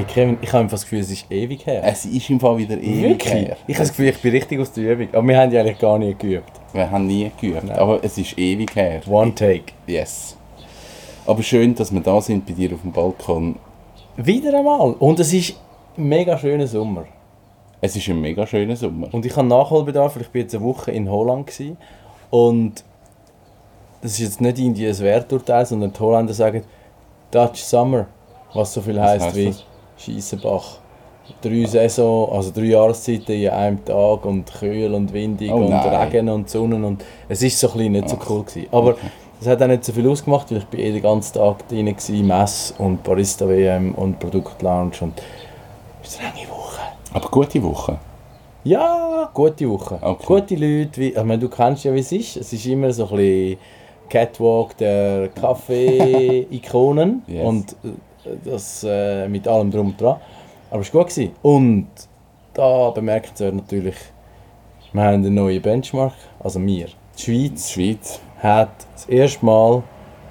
Hey Kevin, ich habe das Gefühl, es ist ewig her. Es ist im Fall wieder ewig Wirklich? her. Ich habe das Gefühl, ich bin richtig aus der Übung. Aber wir haben ja eigentlich gar nicht geübt. Wir haben nie geübt, aber es ist ewig her. One take. Yes. Aber schön, dass wir da sind bei dir auf dem Balkon. Wieder einmal. Und es ist ein mega schöner Sommer. Es ist ein mega schöner Sommer. Und ich habe Nachholbedarf, weil ich bin jetzt eine Woche in Holland gewesen. Und das ist jetzt nicht irgendwie ein Werturteil, sondern die Holländer sagen Dutch Summer, was so viel heisst heisst wie das? Schiessenbach. Drei Saison, also drei Jahreszeiten in einem Tag und kühl und windig Oh und nein. Regen und Sonne und es ist so ein bisschen nicht so cool gewesen. Aber das hat auch nicht so viel ausgemacht, weil ich bin eh den ganzen Tag drin war, Mess und Barista WM und Produktlounge und es ist eine lange Woche. Aber gute Woche. Ja, gute Woche. Okay. Gute Leute, wie, ich meine, du kennst ja, wie es ist. Es ist immer so ein bisschen Catwalk der Kaffee-Ikonen Yes. und das äh, mit allem drum und dran. Aber es war gut. Gewesen. Und da bemerkenswert natürlich, wir haben einen neuen Benchmark, also wir. Die Die Schweiz Schweiz. hat das erste Mal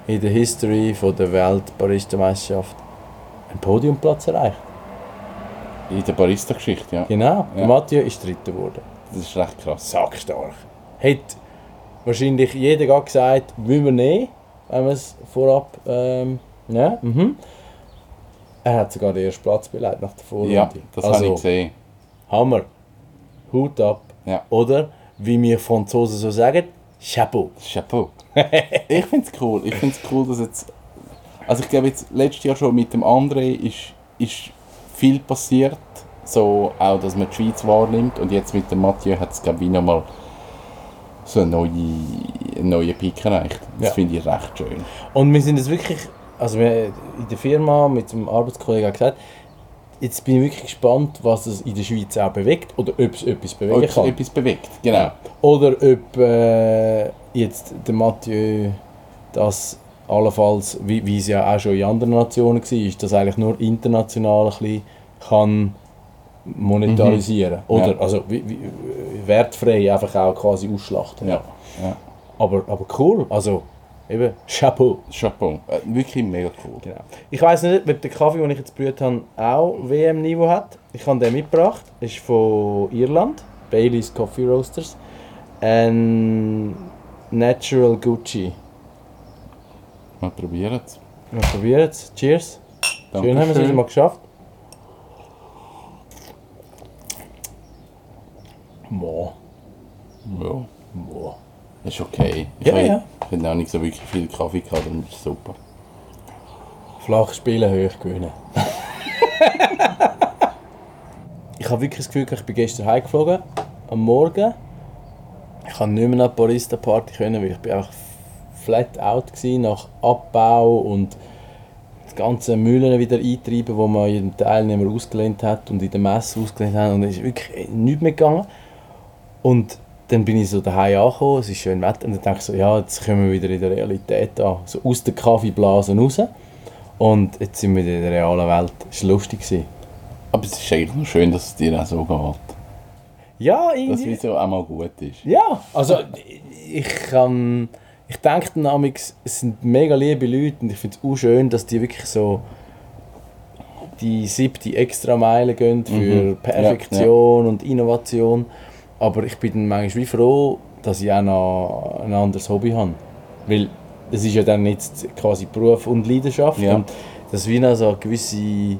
in der History von der Welt-Barista-Meisterschaft einen Podiumplatz erreicht. In der Barista-Geschichte, ja. Genau, Ja. Mathieu ist Dritter geworden. Das ist recht krass. sackstark. Hätte wahrscheinlich jeder gesagt, will wir nehmen, wenn wir es vorab. Ähm, ja, mhm. Er hat sogar den ersten Platz beleidigt nach der Vorrunde. Ja, das habe ich gesehen. Hammer. Hut ab. Ja. Oder, wie wir Franzosen so sagen, Chapeau. Chapeau. ich finde es cool. Ich finde es cool, dass jetzt. Also, ich glaube, jetzt letztes Jahr schon mit dem André ist, ist viel passiert. So, auch, dass man die Schweiz wahrnimmt. Und jetzt mit dem Mathieu hat es, glaube ich, nochmal so einen neuen Peak erreicht. Das Ja. finde ich recht schön. Und wir sind jetzt wirklich, also wir in der Firma mit dem Arbeitskollegen gesagt, jetzt bin ich wirklich gespannt, was es in der Schweiz auch bewegt oder ob es etwas bewegen Ob es kann. etwas bewegt. Genau. Oder ob äh, jetzt der Mathieu das allenfalls, wie, wie es ja auch schon in anderen Nationen war, ist, das eigentlich nur international ein bisschen kann monetarisieren. Oder Ja. also wie, wie, wertfrei einfach auch quasi ausschlachten. Ja. ja. Aber, aber cool, also eben Chapeau. Chapeau. Äh, wirklich mega cool. Genau. Ich weiß nicht, ob der Kaffee, den ich jetzt gebrüht habe, auch WM-Niveau hat. Ich habe den mitgebracht. ist von Irland. Bailey's Coffee Roasters. Ein Natural Gucci. Mal probieren es. Wir probieren es. Cheers. Schön haben wir es wieder mal geschafft. Boah. Ja. Boah. Ist okay. Ich Ja, habe ja. ich habe auch nicht so wirklich viel Kaffee gehabt, das ist super. Flach spielen, hoch gewinnen. ich habe wirklich das Gefühl, ich bin gestern heimgeflogen, am Morgen. Ich konnte nicht mehr nach die Barista-Party, können, weil ich bin einfach flat out war nach Abbau und die ganzen Mühlen wieder eintreiben, die man jedem Teilnehmer ausgelehnt hat und in der Messe ausgelehnt hat. Und es ist wirklich nichts mehr gegangen. Und dann bin ich so daheim angekommen, es ist schön Wetter, und dann dachte ich so, ja, jetzt kommen wir wieder in der Realität an, so aus der Kaffeeblase raus. Und jetzt sind wir in der realen Welt. Es war lustig. gewesen. Aber es ist eigentlich noch schön, dass es dir auch so geht. Ja, Dass irgendwie. es so auch mal gut ist. Ja, also ich kann. Ich denke dann amigs, es sind mega liebe Leute und ich finde es auch schön, dass die wirklich so die siebte extra Meile gehen für Mhm. Perfektion und Innovation. Aber ich bin dann manchmal wie froh, dass ich auch noch ein anderes Hobby habe. Weil das ist ja dann jetzt quasi Beruf und Leidenschaft. Ja. Und dass du wie noch so eine gewisse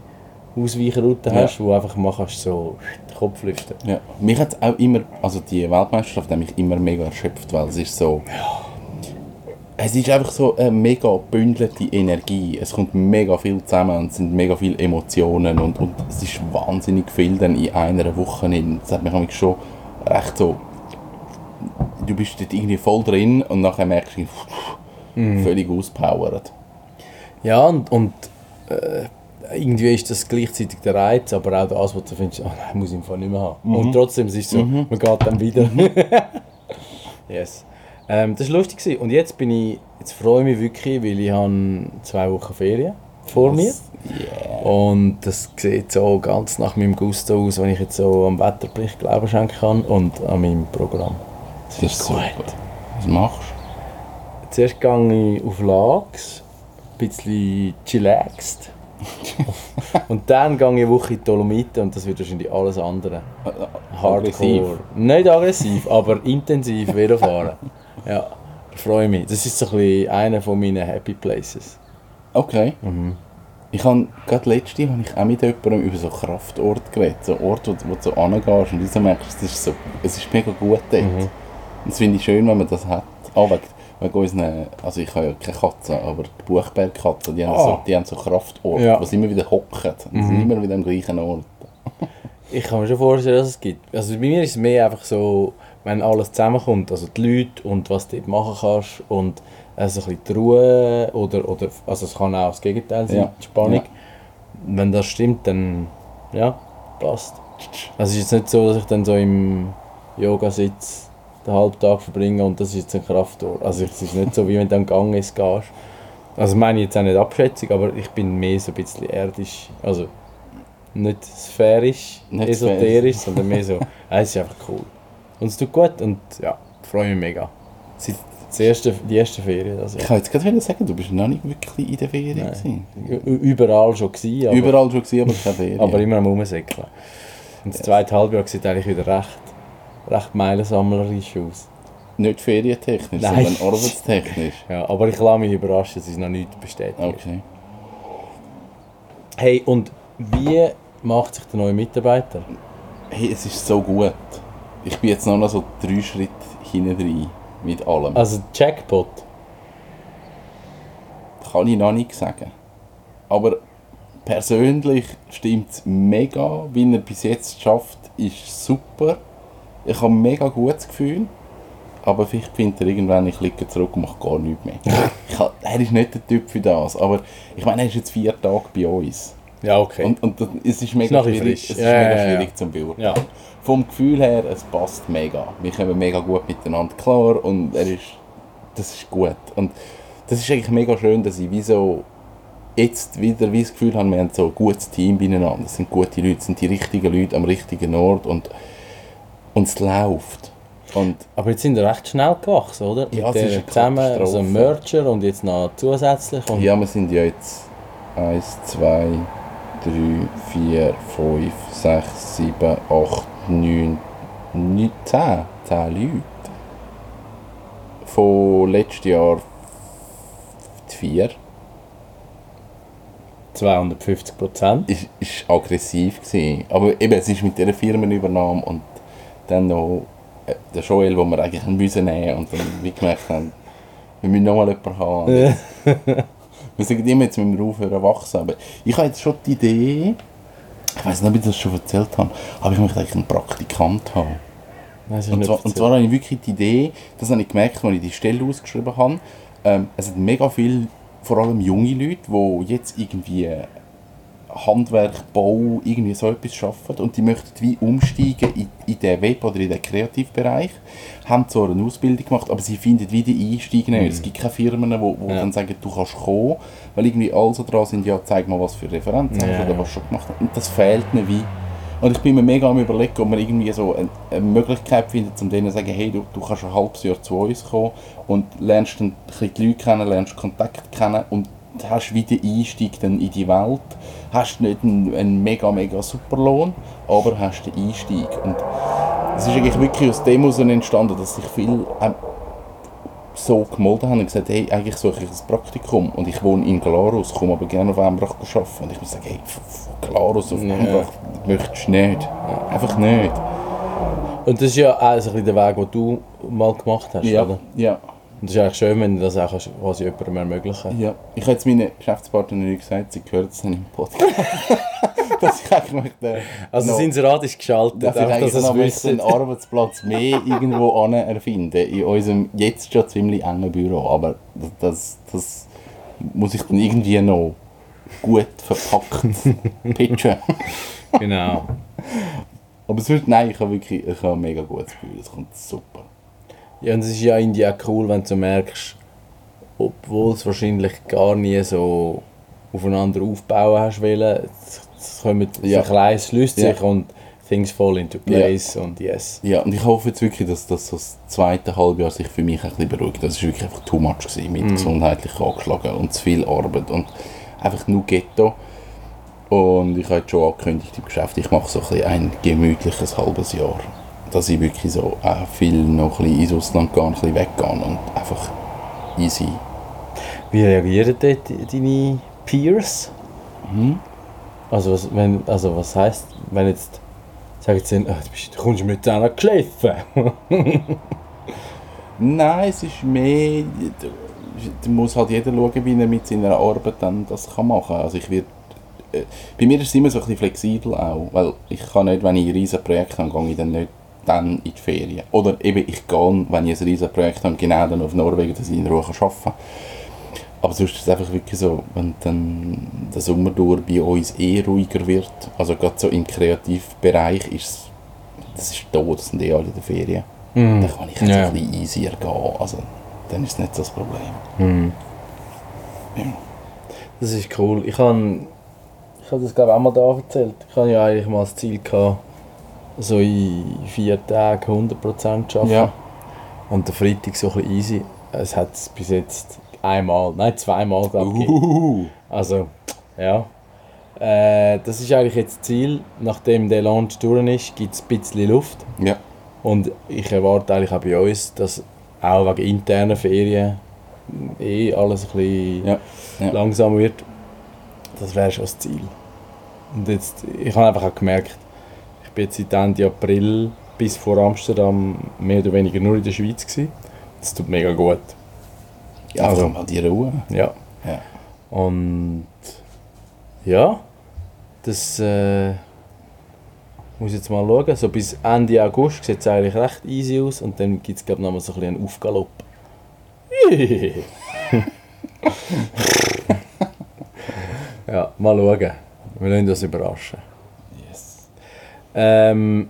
Ausweichroute Ja. hast, wo einfach mal kannst so den Kopf lüften. Ja. Mich hat auch immer, also die Weltmeisterschaft hat mich immer mega erschöpft, weil es ist so... Es ist einfach so eine mega bündelte Energie. Es kommt mega viel zusammen und es sind mega viele Emotionen und, und es ist wahnsinnig viel dann in einer Woche. Das hat mich schon recht so... Du bist dort irgendwie voll drin und nachher merkst du, Mhm. völlig auspowert. Ja, und, und äh, irgendwie ist das gleichzeitig der Reiz, aber auch das, was du findest, oh nein, muss ich im Fall nicht mehr haben. Und trotzdem es ist es so, man geht dann wieder. yes. Ähm, das war lustig. Gewesen. Und jetzt bin ich, jetzt freue ich mich wirklich, weil ich habe zwei Wochen Ferien vor mir. Yeah. Und das sieht so ganz nach meinem Gusto aus, wenn ich jetzt so am Wetterbericht Glauben schenken kann und an meinem Programm. Das ist super. Was machst du? Zuerst gehe ich auf Lags, ein bisschen chillaxed. und dann gehe ich eine Woche in die Dolomiten und das wird wahrscheinlich alles andere. Aggressiv. Nicht aggressiv, aber intensiv Velofahren. Ja, freue mich. Das ist so ein bisschen einer von meinen Happy Places. Okay. Mhm. Ich habe gerade letzte habe ich auch mit jemandem über so Kraftorte geredet. So Orte, wo, wo du so angehst und du merkst, das ist so, es ist mega gut dort. Mhm. Und das finde ich schön, wenn man das hat. Ah, wegen, wegen unseren, also ich habe ja keine Katze, aber die Buchbergkatzen, die, haben Ah. so, die haben so Kraftorte, Ja. wo sie immer wieder hocken. Und sind immer wieder am gleichen Ort. Ich kann mir schon vorstellen, dass es gibt. Also bei mir ist es mehr einfach so, wenn alles zusammenkommt, also die Leute und was du dort machen kannst und also ein bisschen die Ruhe oder, oder also es kann auch das Gegenteil sein, Ja. die Spannung. Ja. Wenn das stimmt, dann ja, passt. Also es ist jetzt nicht so, dass ich dann so im Yoga sitze, den halben Tag verbringe und das ist jetzt ein Kraftort. Also es ist nicht so, wie wenn du am Gang ist, gehst. Also meine ich jetzt auch nicht Abschätzung, aber ich bin mehr so ein bisschen erdisch, also nicht sphärisch, Nicht esoterisch, sondern mehr so, ah, es ist einfach cool. Und es tut gut und ja, ich freue mich mega. Seit das erste, die erste Ferien. Also, Ich kann jetzt gerade sagen, du bist noch nicht wirklich in der Ferien. überall schon gewesen, aber, Überall schon gewesen, aber keine Ferien. aber immer am Rumsäckeln. Und das zweite Halbjahr sieht eigentlich wieder recht, recht meilensammlerisch aus. Nicht ferientechnisch, Nein. sondern arbeitstechnisch. Ja, aber ich lasse mich überraschen, es ist noch nicht bestätigt. Okay. Hey, und wie macht sich der neue Mitarbeiter? Hey, es ist so gut. Ich bin jetzt noch, so drei Schritte hinten drin mit allem. Also Jackpot. Kann ich noch nicht sagen. Aber persönlich stimmt es mega, wie er bis jetzt schafft, ist super. Ich habe ein mega gutes Gefühl. Aber vielleicht findet er irgendwann, ich liege zurück und mache gar nichts mehr. ich er ist nicht der Typ für das. Aber ich meine, er ist jetzt vier Tage bei uns. Ja, okay. Und, und das, es ist mega bisschen schwierig, frisch. es ist Ja, mega ja, ja. schwierig zum beurteilen. Ja. Vom Gefühl her, es passt mega. Wir kommen mega gut miteinander klar und er ist, das ist gut. Und das ist eigentlich mega schön, dass ich wie so jetzt wieder wie das Gefühl habe, wir haben so ein gutes Team beieinander. Es sind gute Leute, es sind die richtigen Leute am richtigen Ort und, und es läuft. Und Aber jetzt sind wir recht schnell gewachsen, oder? Ja, Mit es ist zusammen, also Merger und jetzt noch zusätzlich. Und ja, wir sind ja jetzt 1, 2, 3, 4, 5, 6, 7, 8, 9, 9 10. 10 Leute. Von letztes Jahr 4. 250 Prozent. Ist, ist aggressiv gewesen. Aber eben, es ist mit dieser Firmenübernahme und dann noch äh, der Joel, den wir eigentlich müssen nehmen und dann wie gemerkt haben, wir müssen nochmal jemanden haben. wir sagen immer, jetzt müssen wir aufhören zu wachsen. Aber ich habe jetzt schon die Idee, ich weiß nicht, ob ich das schon erzählt habe, aber ich möchte eigentlich einen Praktikant haben. Nein, Und zwar, und zwar habe ich wirklich die Idee, das habe ich gemerkt, als ich die Stelle ausgeschrieben habe. Ähm, es sind mega viele, vor allem junge Leute, die jetzt irgendwie Handwerk, Bau, irgendwie so etwas arbeiten und die möchten wie umsteigen in, in den Web- oder in den Kreativbereich, haben zwar eine Ausbildung gemacht, aber sie finden wie den Einstieg nicht. Es gibt keine Firmen, die wo, wo Ja. dann sagen, du kannst kommen, weil irgendwie alle so dran sind, ja zeig mal, was für Referenzen Ja, hast oder was schon gemacht hast. Und das fehlt ihnen wie. Und ich bin mir mega am überlegen, ob man irgendwie so eine, eine Möglichkeit findet, um denen zu sagen, hey, du, du kannst ein halbes Jahr zu uns kommen und lernst dann ein bisschen die Leute kennen, lernst Kontakt kennen und hast wieder Einstieg dann in die Welt. Hast nicht einen, einen mega, mega super Lohn, aber hast den Einstieg. Und es ist eigentlich wirklich aus dem heraus entstanden, dass sich viel ähm, so gemolden haben und gesagt, hey, eigentlich suche ich ein Praktikum und ich wohne in Glarus, komme aber gerne auf Embrach arbeiten. Und ich muss sagen, hey, von Glarus auf. Embrach möchtest du nicht. Einfach nicht. Und das ist ja auch so ein bisschen der Weg, den du mal gemacht hast, Ja, oder? ja. Und es ist eigentlich schön, wenn du das auch quasi jemandem ermöglichen. Ja, ich habe jetzt meinen Geschäftspartnerin gesagt, sie gehört es dann im Podcast. dass ich eigentlich möchte, Also das Inserat ist geschaltet, dass ich eigentlich dass noch es einen. Arbeitsplatz mehr irgendwo erfinden in unserem jetzt schon ziemlich engen Büro. Aber das, das muss ich dann irgendwie noch gut verpackt pitchen. Genau. Aber sonst, nein, ich habe wirklich ich habe ein mega gutes Gefühl, es kommt super. Ja, und es ist ja irgendwie auch cool, wenn du merkst, obwohl es wahrscheinlich gar nie so aufeinander aufbauen hast wollen, es kommen Ja. ja. Kleines schließt Ja. sich und things fall into place und yes. Ja, und ich hoffe jetzt wirklich, dass, dass das zweite Halbjahr sich für mich ein bisschen beruhigt. Das war wirklich einfach too much gewesen, mit gesundheitlich angeschlagen und zu viel Arbeit und einfach nur Ghetto. Und ich habe jetzt schon angekündigt im Geschäft, ich mache so ein, ein gemütliches halbes Jahr. Dass ich wirklich so auch viel noch ein bisschen ins Ausland gehe, ein bisschen weggehe und einfach easy. Wie reagieren dort deine Peers? Mhm. Also was, wenn, also was heisst, wenn jetzt, sag jetzt, dann, «Ah, du, bist, du kommst mit einer Kläffe. Nein, es ist mehr, da muss halt jeder schauen, wie er mit seiner Arbeit dann das kann machen kann. Also ich wird, äh, bei mir ist es immer so ein bisschen flexibel auch, weil ich kann nicht, wenn ich ein riesen Projekt habe, gehe ich dann nicht dann in die Ferien. Oder eben ich gehe, wenn ich ein riesen Projekt habe, genau dann auf Norwegen, dass ich in Ruhe arbeiten kann. Aber sonst ist es einfach wirklich so, wenn dann der Sommer durch bei uns eh ruhiger wird, also gerade so im Kreativbereich ist es, das ist da, das sind eh alle in der Ferien. Dann kann ich jetzt Ja. ein bisschen easier gehen, also dann ist es nicht so das Problem. Hm. Ja. Das ist cool. Ich habe ich hab das glaube ich auch mal da erzählt. Ich hatte ja eigentlich mal das Ziel gehabt, so in vier Tagen 100% arbeiten. Ja. Und der Freitag so ein bisschen easy. Es hat es bis jetzt einmal, nein zweimal glaube ich. Uhuhu. Also, ja. Äh, das ist eigentlich jetzt das Ziel. Nachdem der Launch durch ist, gibt es ein bisschen Luft. Ja. Und ich erwarte eigentlich auch bei uns, dass auch wegen internen Ferien eh alles ein bisschen Ja. Ja. langsam wird. Das wäre schon das Ziel. Und jetzt, ich habe einfach auch gemerkt, ich bin jetzt seit Ende April bis vor Amsterdam mehr oder weniger nur in der Schweiz gewesen. Das tut mega gut. Ja, Also- mal die Ruhe. Ja. Ja. Und ja, das äh, muss ich jetzt mal schauen. So bis Ende August sieht es eigentlich recht easy aus und dann gibt es glaube ich noch mal so ein bisschen einen Aufgalopp. ja, mal schauen. Wir lassen uns überraschen. Ähm,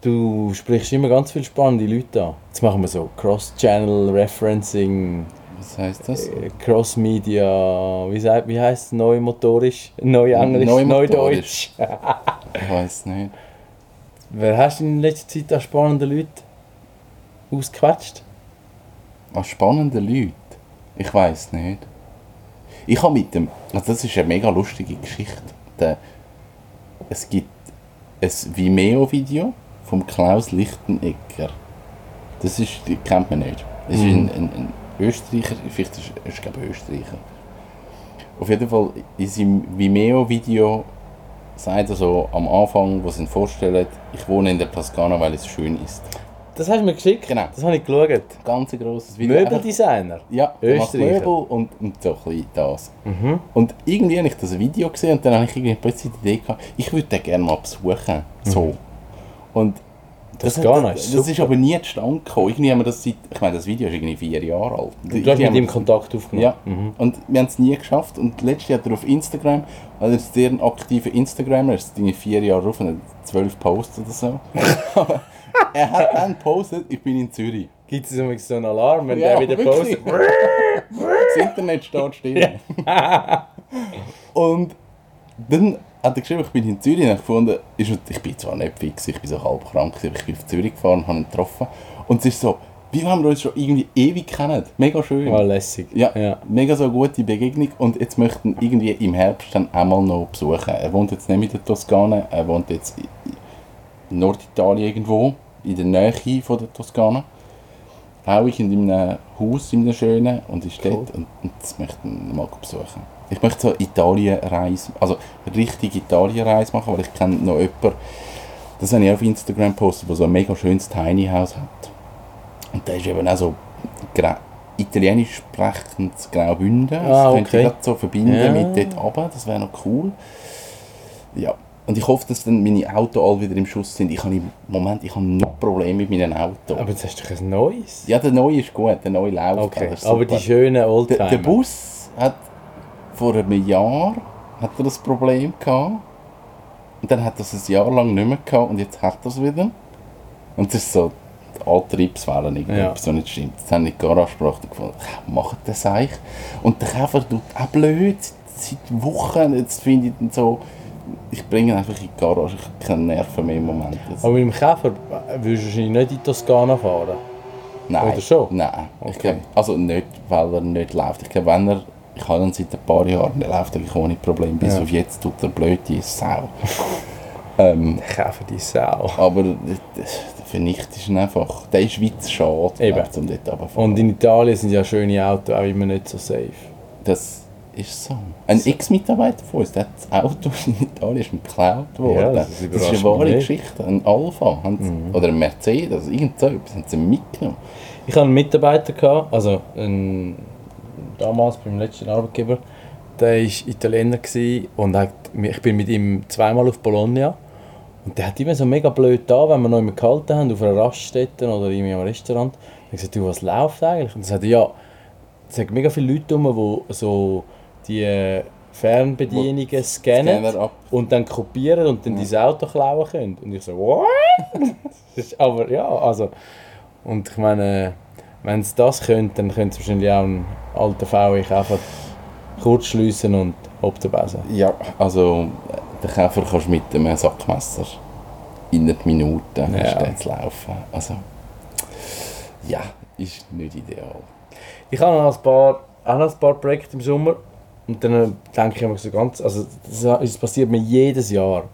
du sprichst immer ganz viele spannende Leute an. Jetzt machen wir so Cross-Channel Referencing, Was heisst das? äh, Cross-Media, wie, sagt- wie heisst es neumotorisch? Neuenglisch? Neumotorisch. Neudeutsch? Ich weiß nicht. Wer hast du in letzter Zeit an spannenden Leuten ausgequetscht? Was spannende Leute? Ich weiß nicht. Ich habe mit dem. Also das ist eine mega lustige Geschichte. Der, es gibt ein Vimeo-Video vom Klaus Lichtenegger. Das ist, kennt man nicht. Das ist ein, ein, ein Österreicher, vielleicht ist er glaube ich Österreicher. Auf jeden Fall in seinem Vimeo-Video sagt er so am Anfang, wo sie ihn vorstellen, ich wohne in der Toskana, weil es schön ist. Das hast du mir geschickt? Genau. Das habe ich geschaut. Ganz grosses Video. Möbeldesigner? Ja, der macht Österreicher. Möbel und, und so ein das. Mhm. Und irgendwie habe ich das Video gesehen und dann habe ich irgendwie plötzlich die Idee gehabt, ich würde den gerne mal besuchen. So. Und das, das, ist das ist super. aber nie zustande gekommen. Irgendwie haben wir das seit, ich meine, das Video ist irgendwie vier Jahre alt. Du hast mit ihm Kontakt aufgenommen? Ja, Mhm. und wir haben es nie geschafft. Und letztes Jahr hat er auf Instagram, weil er ist sehr ein aktiver Instagrammer, er ist irgendwie vier Jahre drauf und hat zwölf Posts oder so. Aber er hat dann gepostet, ich bin in Zürich. Gibt es übrigens so einen Alarm, wenn Ja, der wieder wirklich. postet? Das Internet steht still. und dann hat er geschrieben, ich bin in Zürich und ich gefunden, ich bin zwar nicht fix, ich bin so halb krank, aber ich bin auf Zürich gefahren und habe ihn getroffen. Und es ist so, wie wenn wir uns schon irgendwie ewig kennen. Mega schön. Ah, lässig. Ja, ja. mega so eine gute Begegnung und jetzt möchten wir irgendwie im Herbst dann einmal noch besuchen. Er wohnt jetzt nicht in der Toskana, er wohnt jetzt in Norditalien irgendwo, in der Nähe von der Toskana. Auch ich in einem Haus, in einem schönen, und ist Cool. dort und, und das möchten wir mal besuchen. Ich möchte so Italien-Reise, also richtig Italien-Reise machen, weil ich kenne noch jemanden, das habe ich auf Instagram gepostet, der so ein mega schönes Tiny House hat. Und der ist eben auch so italienisch sprechendes Graubünden. Ah, das könnte okay. ich so verbinden Ja. mit dort runter, das wäre noch cool. Ja, und ich hoffe, dass dann meine Autos alle wieder im Schuss sind. Ich habe im Moment ich habe noch Probleme mit meinen Autos. Aber jetzt hast du ein neues. ja, der neue ist gut, der neue läuft. Okay, aber die schönen Der, Oldtimer. der Bus hat vor einem Jahr hat er das Problem gehabt. Und dann hat er es ein Jahr lang nicht mehr gehabt und jetzt hat er es wieder. Und das ist so die Antriebswellen, irgendetwas, was nicht stimmt. Jetzt haben die Garage gebracht und gefunden, macht das eigentlich? Und der Käfer tut auch blöd, seit Wochen. Jetzt finde ich dann so, ich bringe ihn einfach in die Garage, ich habe keine Nerven mehr im Moment. Jetzt. Aber mit dem Käfer würdest du wahrscheinlich nicht in die Toskana fahren. Nein. Oder schon? Nein. Okay. glaub, also nicht, weil er nicht läuft. Ich glaube, wenn er, ich habe ihn seit ein paar Jahren, der läuft eigentlich ohne Problem. Bis Ja. auf jetzt tut er blöd, die Sau. ähm, Der Käfer, die Sau. aber vernichtet ihn einfach. Der ist weit schade, Eben. glaub, um dort runterzufahren. Und in Italien sind ja schöne Autos auch immer nicht so safe. Das ist so. Ein Ex-Mitarbeiter von uns, der hat das Auto in Italien ist geklaut worden. Ja, das, das ist eine wahre. Geschichte. Ein Alpha haben sie, oder ein Mercedes, irgend so etwas haben sie mitgenommen. Ich hatte einen Mitarbeiter, gehabt, also einen, damals beim letzten Arbeitgeber, der war Italiener und hat, ich bin mit ihm zweimal auf Bologna und der hat immer so mega blöd da, wenn wir noch immer gehalten haben, auf einer Raststätte oder irgendwie am Restaurant. Dann habe gesagt, du, was läuft eigentlich? Und er sagte, ja, es sind mega viele Leute rum, die so die Fernbedienungen scannen und dann kopieren und dann dein Auto klauen können. Und ich so, what? Aber ja, also. Und ich meine, wenn sie das können, dann können sie wahrscheinlich auch einen alten VW einfach kurz schliessen und ob der Besen. Ja, also äh, den Käfer kannst du mit einem Sackmesser in einer Minute Ja. zu laufen. Also, ja, ist nicht ideal. Ich habe noch ein paar, auch noch ein paar Projekte im Sommer und dann äh, denke ich mir so ganz, also das, das passiert mir jedes Jahr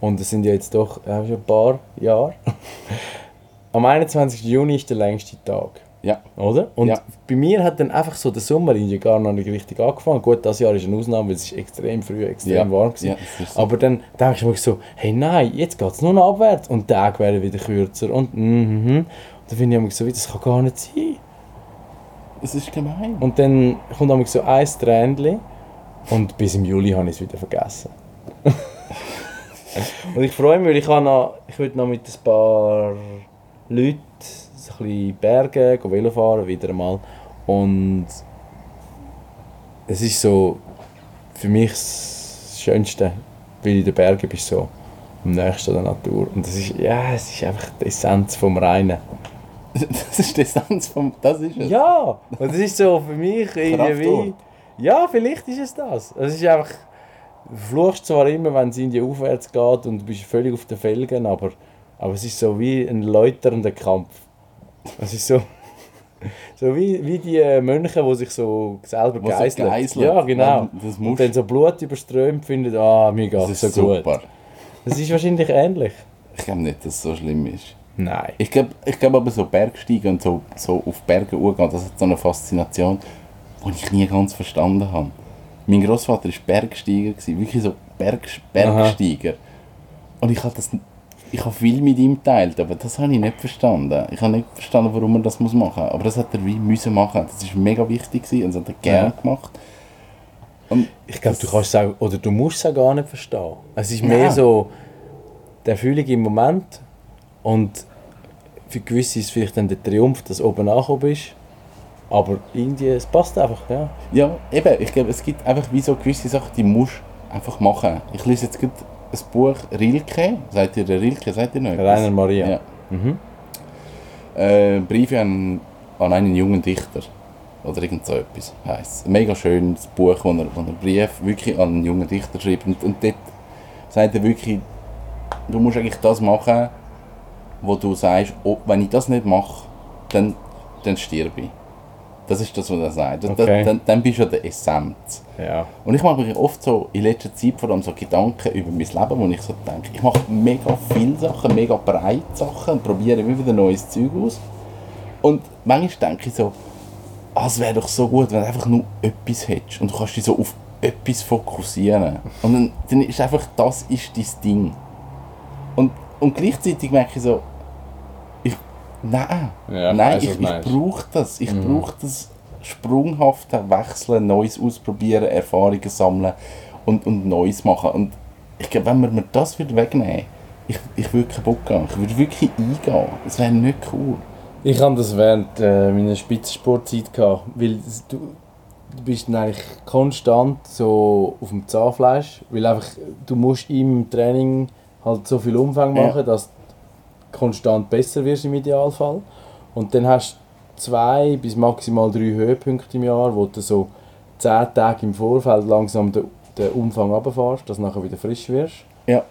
und es sind ja jetzt doch äh, schon ein paar Jahre. Am 21. Juni ist der längste Tag. Ja, Oder? Und Ja. bei mir hat dann einfach so der Sommer irgendwie gar noch nicht richtig angefangen. Gut, das Jahr ist eine Ausnahme, weil es ist extrem früh, extrem Ja. warm war. Ja, so. Aber dann denke ich mir so, hey nein, jetzt geht es nur noch abwärts und die Tage werden wieder kürzer und mhm. mhm. Und dann finde ich immer so, wie, das kann gar nicht sein. es ist gemein. Und dann kommt immer so ein Tränchen und bis im Juli habe ich es wieder vergessen. und ich freue mich, weil ich, noch, ich will noch mit ein paar Leuten ein bisschen Berge, Velo fahren, wieder einmal. Und es ist so für mich das Schönste, weil in den Bergen bist so am nächsten der Natur. Und das ist, ja, es ist einfach die Essenz vom Reinen. Das ist die Essenz vom... Das ist es. Ja, und das ist so für mich irgendwie. Ja, vielleicht ist es das. Es ist einfach. Du fluchst zwar immer, wenn es in die aufwärts geht und du bist völlig auf den Felgen, aber, aber es ist so wie ein läuternder Kampf. Es ist so. So wie, wie die äh, Mönche, die sich so selber geißeln. geißeln. Ja, genau. Und dann so Blut überströmt findet, ah, mir geht Das es ist so super. gut. Das ist wahrscheinlich ähnlich. Ich glaube nicht, dass es so schlimm ist. Nein. Ich glaube ich glaub aber so Bergsteigen und so, so auf Berge hochgehen, das hat so eine Faszination, die ich nie ganz verstanden habe. Mein Großvater war Bergsteiger, wirklich so Berg, Bergsteiger. Und ich habe das ich habe viel mit ihm geteilt, aber das habe ich nicht verstanden. Ich habe nicht verstanden, warum er das machen muss. Aber das hat er wie müssen machen. Das war mega wichtig gewesen und das hat er gerne Ja. gemacht. Und Ich glaube, du kannst es auch, oder du musst es auch gar nicht verstehen. Es ist mehr Nein. so der Fühlung im Moment und für gewisse ist es vielleicht dann der Triumph, dass du oben angekommen bist. Aber irgendwie, es passt einfach, ja. Ja, eben, ich glaube, es gibt einfach wie so gewisse Sachen, die musst du einfach machen. Ich lese jetzt gerade ein Buch Rilke. Seid ihr der Rilke? Seid ihr noch etwas? Rainer Maria. Ja. Mhm. Äh, Briefe an, an einen jungen Dichter. Oder irgend so etwas heisst Ein mega schönes Buch, wo er, wo er Brief wirklich an einen jungen Dichter schreibt. Und, und dort sagt er wirklich, du musst eigentlich das machen, wo du sagst, oh, wenn ich das nicht mache, dann, dann sterbe ich. Das ist das, was er sagt. Okay. dann, dann, bist du an der Essenz. Ja. Und ich mache mir oft so in letzter Zeit vor allem so Gedanken über mein Leben, wo ich so denke, ich mache mega viele Sachen, mega breit Sachen und probiere immer wieder neues Zeug aus. Und manchmal denke ich so, ah, es wäre doch so gut, wenn du einfach nur etwas hättest und du kannst dich so auf etwas fokussieren. Und dann, dann ist einfach, das ist dein Ding. Und, und gleichzeitig merke ich so, Nein, Ja, nein, ich, ich brauche das. Ich brauche das sprunghafte Wechseln, Neues ausprobieren, Erfahrungen sammeln und, und Neues machen. Und ich glaube, wenn man mir das würde wegnehmen ich, ich würde keinen Bock haben. Ich würde wirklich eingehen. Das wäre nicht cool. Ich habe das während äh, meiner Spitzensportzeit gehabt, weil du, du bist dann eigentlich konstant so auf dem Zahnfleisch, weil einfach du musst im Training halt so viel Umfang Ja. machen, dass du konstant besser wirst im Idealfall. Und dann hast du zwei bis maximal drei Höhepunkte im Jahr, wo du so zehn Tage im Vorfeld langsam den, den Umfang runterfährst, dass du nachher wieder frisch wirst. Ja.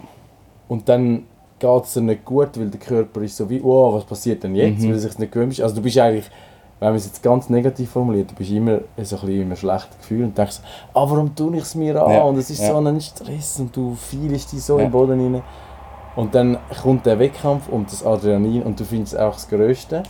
Und dann geht es dir nicht gut, weil der Körper ist so wie, oh, was passiert denn jetzt, Mhm. weil er sich nicht gewöhnt ist. Also du bist eigentlich, wenn man es jetzt ganz negativ formuliert, du bist immer so ein bisschen immer schlechtes Gefühl und denkst, ah, warum tue ich es mir an? Ja, Und es ist ja. so ein Stress und du fühlst dich so Ja. im Boden rein. Und dann kommt der Wettkampf und das Adrenalin und du findest es auch das Größte.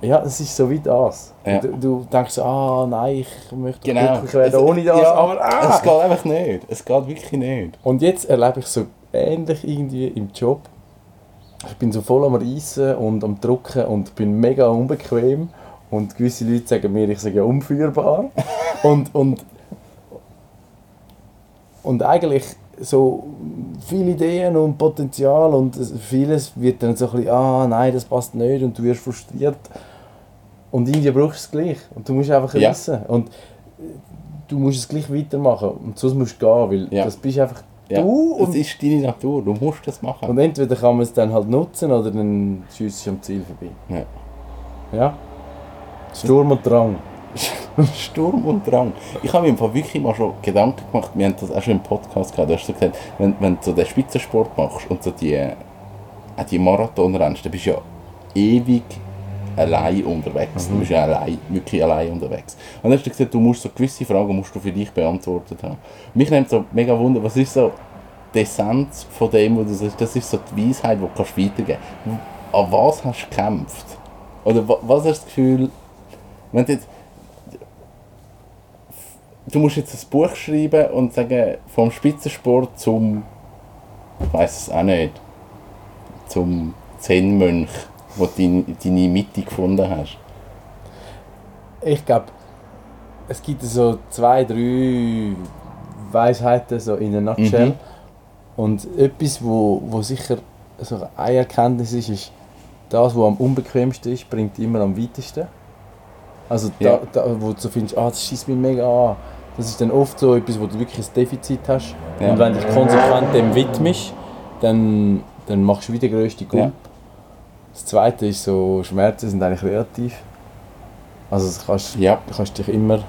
Ja, es ist so wie das. Ja. Du, du denkst, ah nein, ich möchte Genau. glücklich werden Es- ohne das, ja, aber ah! Es geht einfach nicht. Es geht wirklich nicht. Und jetzt erlebe ich so ähnlich irgendwie im Job. Ich bin so voll am Reissen und am Drucken und bin mega unbequem. Und gewisse Leute sagen mir, ich sage ja unführbar. und, und, und eigentlich so viele Ideen und Potenzial und es- vieles wird dann so ein bisschen, ah nein, das passt nicht und du wirst frustriert. Und irgendwie brauchst du es gleich. Und du musst einfach Ja. wissen. Und du musst es gleich weitermachen. Und sonst musst du gehen, weil Ja. das bist einfach Ja. du. das Und, ist deine Natur. Du musst das machen. und entweder kann man es dann halt nutzen oder dann schießt es am Ziel vorbei. Ja. Ja? Sturm und Drang. Sturm und Drang. Ich habe mir im Fall wirklich mal schon Gedanken gemacht, wir haben das auch schon im Podcast gehabt, du hast so gesagt, wenn, wenn du so den Spitzensport machst und so die, äh, auch die Marathon rennst, dann bist du ja ewig allein unterwegs. Du bist ja allein, wirklich allein unterwegs. Und dann hast du gesagt, du musst so gewisse Fragen musst du für dich beantwortet haben. Mich nimmt so mega Wunder, was ist so die Essenz von dem, was du sagst, das ist so die Weisheit, die du kannst weitergeben kannst. An was hast du gekämpft? Oder wa- was hast du das Gefühl, wenn du jetzt du musst jetzt ein Buch schreiben und sagen, vom Spitzensport zum, ich weiß es auch nicht, zum Zen-Mönch, wo du deine, Mitte gefunden hast. Ich glaube, es gibt so zwei, drei Weisheiten so in a nutshell. Mhm. Und etwas, wo, wo sicher so eine Erkenntnis ist, ist, das, was am unbequemsten ist, bringt immer am weitesten. Also da, Ja. da wo du findest, ah, das schießt mich mega an. Das ist dann oft so etwas, wo du wirklich ein Defizit hast. Ja. Und wenn du dich konsequent dem widmest, dann, dann machst du wieder den grössten Gump. Ja. Das zweite ist so, Schmerzen sind eigentlich relativ. Also das kannst, Ja. du kannst dich immer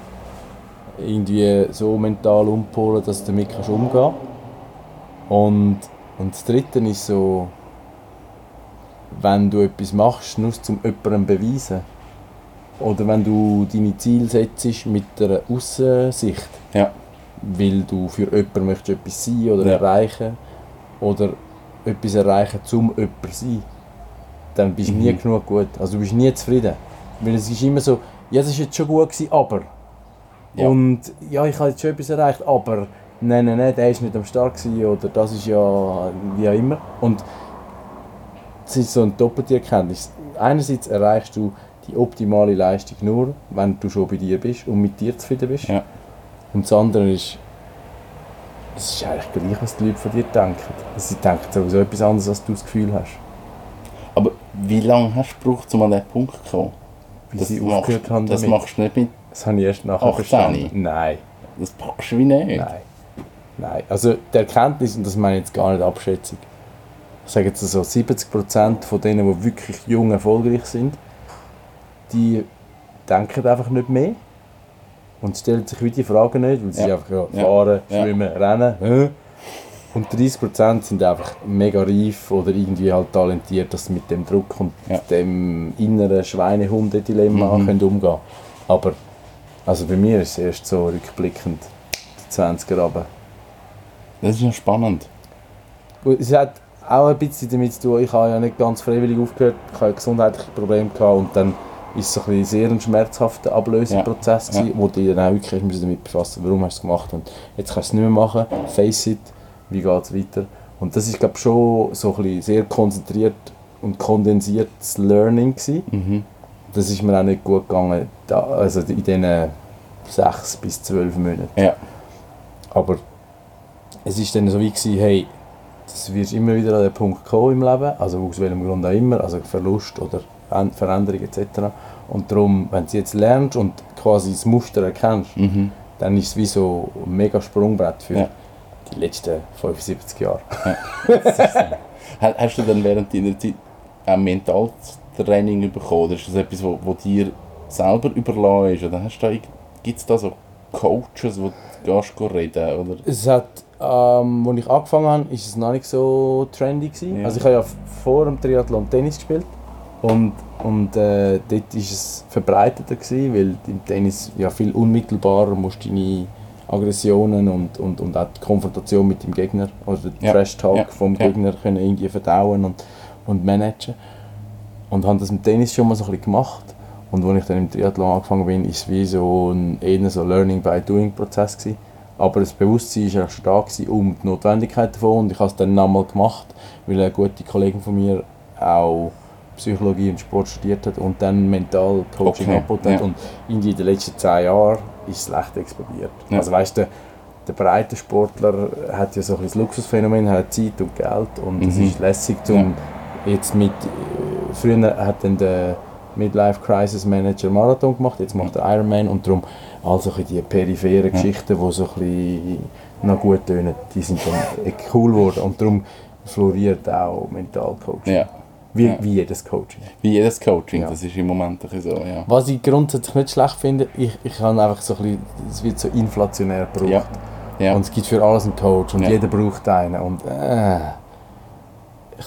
irgendwie so mental umpolen, dass du damit kannst umgehen und, und das dritte ist so, wenn du etwas machst, nur um jemandem zu beweisen. Oder wenn du deine Ziele setzt mit einer Aussicht, Ja. weil du für jemanden möchtest etwas sein oder Ja. erreichen oder etwas erreichen zum jemand sein, dann bist du nie Mhm. genug gut. Also du bist nie zufrieden. Weil es ist immer so, ja, das war jetzt schon gut, gewesen, aber. Ja. Und ja, ich habe jetzt schon etwas erreicht, aber nein, nein, nein, der ist nicht am Start gewesen, oder das ist ja wie auch immer. Und es ist so eine doppelte Erkenntnis. Einerseits erreichst du die optimale Leistung nur, wenn du schon bei dir bist und mit dir zufrieden bist. Ja. Und das andere ist, es ist eigentlich gleich, was die Leute von dir denken. Sie denken sowieso etwas anderes, als du das Gefühl hast. Aber wie lange hast du gebraucht, um an diesen Punkt zu kommen? Wie Das, sie aufgehört haben das damit. machst du nicht mit, Das habe ich erst nachher 18? verstanden. Nein, das packst du wie nicht. nein, nein. Also die Erkenntnis, und das meine ich jetzt gar nicht Abschätzung, ich sage jetzt so, 70% von denen, die wirklich jung erfolgreich sind, die denken einfach nicht mehr und stellen sich wie die Fragen nicht, weil sie Ja. einfach ja, fahren, Ja. schwimmen, rennen. Und 30% sind einfach mega reif oder irgendwie halt talentiert, dass sie mit dem Druck und Ja. dem inneren Schweinehunde-Dilemma Mhm. können umgehen Aber also bei mir ist es erst so rückblickend die 20er runter. Das ist ja spannend. Es hat auch ein bisschen damit zu tun, ich habe ja nicht ganz freiwillig aufgehört, ich hatte gesundheitliche Probleme gehabt und dann ist es so ein sehr ein schmerzhafter Ablöseprozess, Ja, gewesen, wo du dann auch wirklich damit befassen warum hast du es gemacht und jetzt kannst du es nicht mehr machen, face it, wie geht es weiter. Und das ist glaube schon so ein sehr konzentriert und kondensiertes Learning. Gewesen. Mhm. Das ist mir auch nicht gut gegangen, da, also in diesen sechs bis zwölf Monaten. Ja. Aber es ist dann so wie gewesen, hey, das wirst immer wieder an den Punkt kommen im Leben, also aus welchem Grund auch immer, also Verlust oder Veränderung etc. Und darum, wenn du jetzt lernst und quasi das Muster erkennst, Mhm. dann ist es wie so ein mega Sprungbrett für Ja. die letzten 75 Jahre. Ha- Hast du dann während deiner Zeit auch Mentaltraining bekommen? Oder ist das etwas, wo, wo dir selber überlassen ist? Oder hast du da, gibt es da so Coaches, wo du gehst reden? Oder? Es hat, ähm, als ich angefangen habe, ist es noch nicht so trendy gewesen. Ja. Also ich habe ja vor dem Triathlon Tennis gespielt und, und äh, dort ist es verbreiteter gewesen, weil im Tennis ja viel unmittelbarer musst deine Aggressionen und, und, und auch die Konfrontation mit dem Gegner oder den Ja. Trash Talk Ja. vom Ja. Gegner können irgendwie verdauen und, und managen. Und habe das im Tennis schon mal so ein bisschen gemacht. Und als ich dann im Triathlon angefangen bin, ist es wie so ein eher so Learning by Doing Prozess gewesen. Aber das Bewusstsein war auch schon da gewesen, um die Notwendigkeit davon. Und ich habe es dann nochmal gemacht, weil eine gute Kollegin von mir auch Psychologie und Sport studiert hat und dann Mental-Coaching Okay, angeboten hat. ja. Und in den letzten zehn Jahren ist es leicht explodiert. Ja. Also weißt du, der breite Sportler hat ja so ein das Luxusphänomen, hat Zeit und Geld und es Mhm. ist lässig, um jetzt mit, äh, früher hat dann der Midlife Crisis Manager Marathon gemacht, jetzt macht er Ironman und darum also die peripheren Geschichten, die so ein bisschen noch gut tönen, die sind dann cool geworden und darum floriert auch Mentalcoaching. Ja. Wie, Ja. wie jedes Coaching. Wie jedes Coaching, Ja. das ist im Moment so, ja. Was ich grundsätzlich nicht schlecht finde, ich, ich habe einfach so ein bisschen, es wird so inflationär gebraucht. Ja. Und es gibt für alles einen Coach und jeder braucht einen. Und äh,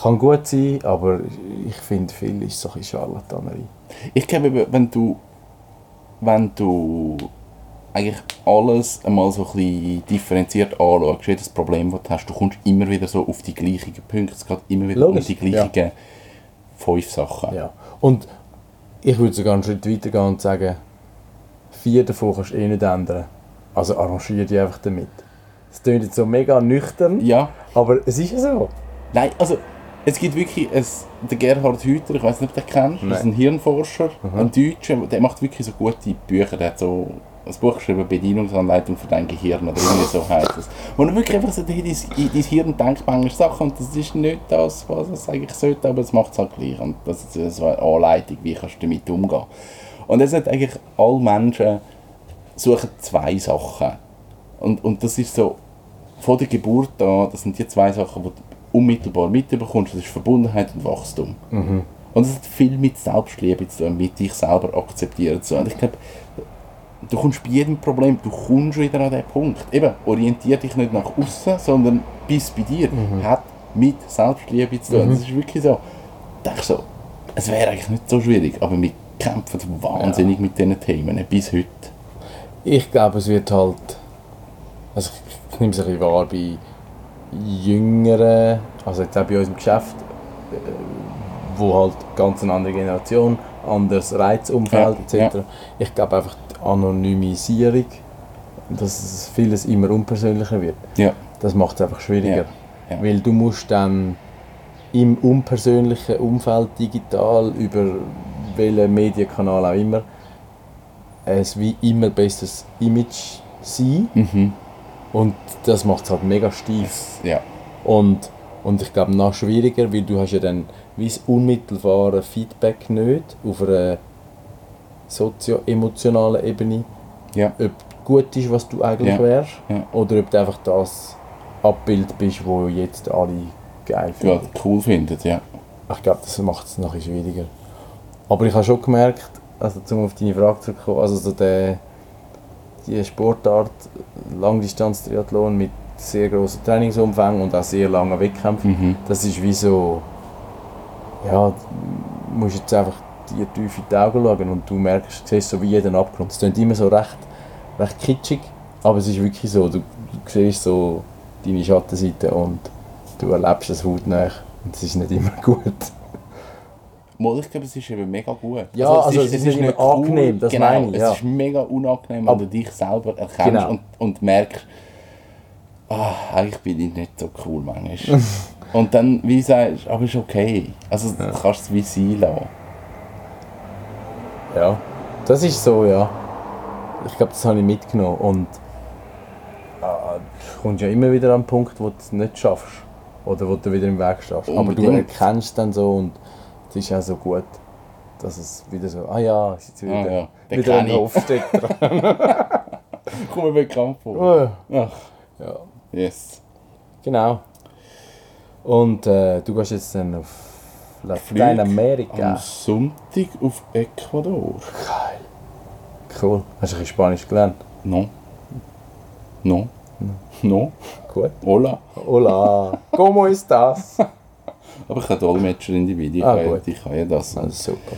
kann gut sein, aber ich finde, viel ist so ein bisschen Charlatanerie. Ich glaube, wenn du, wenn du eigentlich alles einmal so ein bisschen differenziert anschaust, jedes Problem, das du hast, du kommst immer wieder so auf die gleichen Punkte, es geht immer wieder Logisch, um die gleichen fünf Sachen. Ja. Und ich würde sogar einen Schritt weiter gehen und sagen, vier davon kannst du eh nicht ändern. Also arrangier dich einfach damit. Es klingt jetzt so mega nüchtern, ja. aber es ist ja so. Nein, also es gibt wirklich ein, den Gerhard Hüther, ich weiß nicht, ob du den kennst, das ist ein Hirnforscher, ein Deutscher, der macht wirklich so gute Bücher, der hat so ein Buch geschrieben, Bedienungsanleitung für dein Gehirn oder irgendwie so heißt es. Wo er wirklich einfach so, hey, dein, dein Hirn denkt manchmal Sachen und das ist nicht das, was es eigentlich sollte, aber es macht es halt gleich und das ist so eine Anleitung, wie kannst du damit umgehen. Und er sagt eigentlich, alle Menschen suchen zwei Sachen. Und, und das ist so, von der Geburt an, das sind die zwei Sachen, die du unmittelbar mitbekommst, das ist Verbundenheit und Wachstum. Und das hat viel mit Selbstliebe zu tun, mit dich selber akzeptieren zu tun. Und ich glaube, du kommst bei jedem Problem, du kommst wieder an den Punkt. Eben, orientier dich nicht nach außen, sondern bis bei dir. Hat mit Selbstliebe zu tun. Das ist wirklich so. Ich denke so, es wäre eigentlich nicht so schwierig, aber wir kämpfen wahnsinnig mit diesen Themen, bis heute. Ich glaube, es wird halt. Also ich, ich nehme es ein bisschen wahr bei Jüngeren, also jetzt auch bei uns im Geschäft, äh, wo halt ganz eine andere Generation, anderes Reizumfeld Ja, etc. Ich glaube einfach Anonymisierung, dass es vieles immer unpersönlicher wird, Ja. das macht es einfach schwieriger. Ja, ja. Weil du musst dann im unpersönlichen Umfeld digital über welchen Medienkanal auch immer ein wie immer besseres Image sein Mhm. und das macht es halt mega steif Ja. und, und ich glaube noch schwieriger, weil du hast ja dann wie das unmittelbare Feedback nicht auf einer sozio-emotionalen Ebene, Ja. ob gut ist, was du eigentlich Ja. wärst Ja. oder ob du einfach das Abbild bist, wo jetzt alle geil Ja, finden. cool findet, ja. Ich glaube, das macht es noch schwieriger. Aber ich habe schon gemerkt, also um auf deine Frage zurückzukommen, also so der, die Sportart Langdistanz-Triathlon mit sehr grossen Trainingsumfang und auch sehr langen Wettkämpfen, Mhm. das ist wie so, ja, musst jetzt einfach dir tief in die Augen schauen und du merkst, du siehst so wie jeden Abgrund. Es klingt immer so recht, recht kitschig, aber es ist wirklich so, du, du siehst so deine Schattenseite und du erlebst es hautnah und es ist nicht immer gut. Mal, ich glaube, es ist eben mega gut. Ja, also es ist nicht immer angenehm, das genau, meine ich, Es ja. ist mega unangenehm, wenn du dich selber erkennst Genau. und, und merkst, ah, eigentlich bin ich nicht so cool manchmal. Und dann, wie sagst du, aber ist okay. Also du kannst es wie sein lassen. Ja, das ist so, ja. Ich glaube, das habe ich mitgenommen. Und äh, du kommst ja immer wieder an den Punkt, wo du es nicht schaffst. Oder wo du wieder im Weg stehst. Aber du erkennst dann so und es ist auch so gut, dass es wieder so, ah ja, es ist jetzt wieder, Ah ja, wieder ein ich. Hofstetter. Komm mir bekannt vor. Oh, Ach, ja, yes. genau. Und äh, du gehst jetzt dann auf Lateinamerika. Am Sonntag auf Ecuador. Cool. Hast du ein bisschen Spanisch gelernt? No. No. No. Gut. Hola. Hola, ¿cómo estás? Aber ich kann Dolmetscher in die. Ah, ich, kann, gut. ich kann ja das. Also super.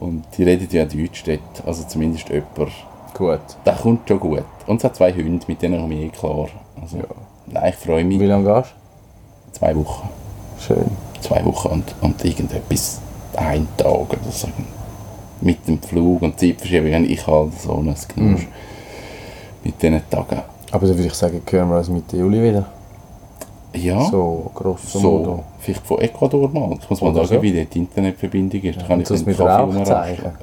Und die reden ja Deutsch dort. Also zumindest jemand. Gut. Der kommt schon gut. Und es hat zwei Hunde, mit denen komme ich eh klar. Also, Nein, ich freue mich. Wie lange gehst Zwei Wochen. du? Schön. Zwei Wochen und, und irgendetwas. Ein Tag oder so. Mit dem Flug und Zeitverschiebung. Ich halt so ein Genusch. Mit diesen Tagen. Aber dann würde ich sagen, hören wir uns Mitte Juli wieder. Ja. So, grosso So, modo. vielleicht von Ecuador mal. Ich muss Oder sagen, so. wie die Internetverbindung ist. Da kann ich das mit Rauchzeichen. umraschen.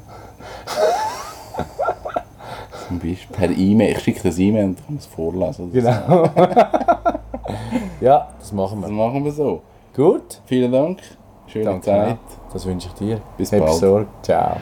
Zum Beispiel per E-Mail. Ich schicke das E-Mail und kann es vorlesen. Genau. ja, das machen Das wir. machen wir so. Gut. Vielen Dank. Schöne Danke. Zeit. Das wünsche ich dir. Bis Hab bald. Sorge. Ciao.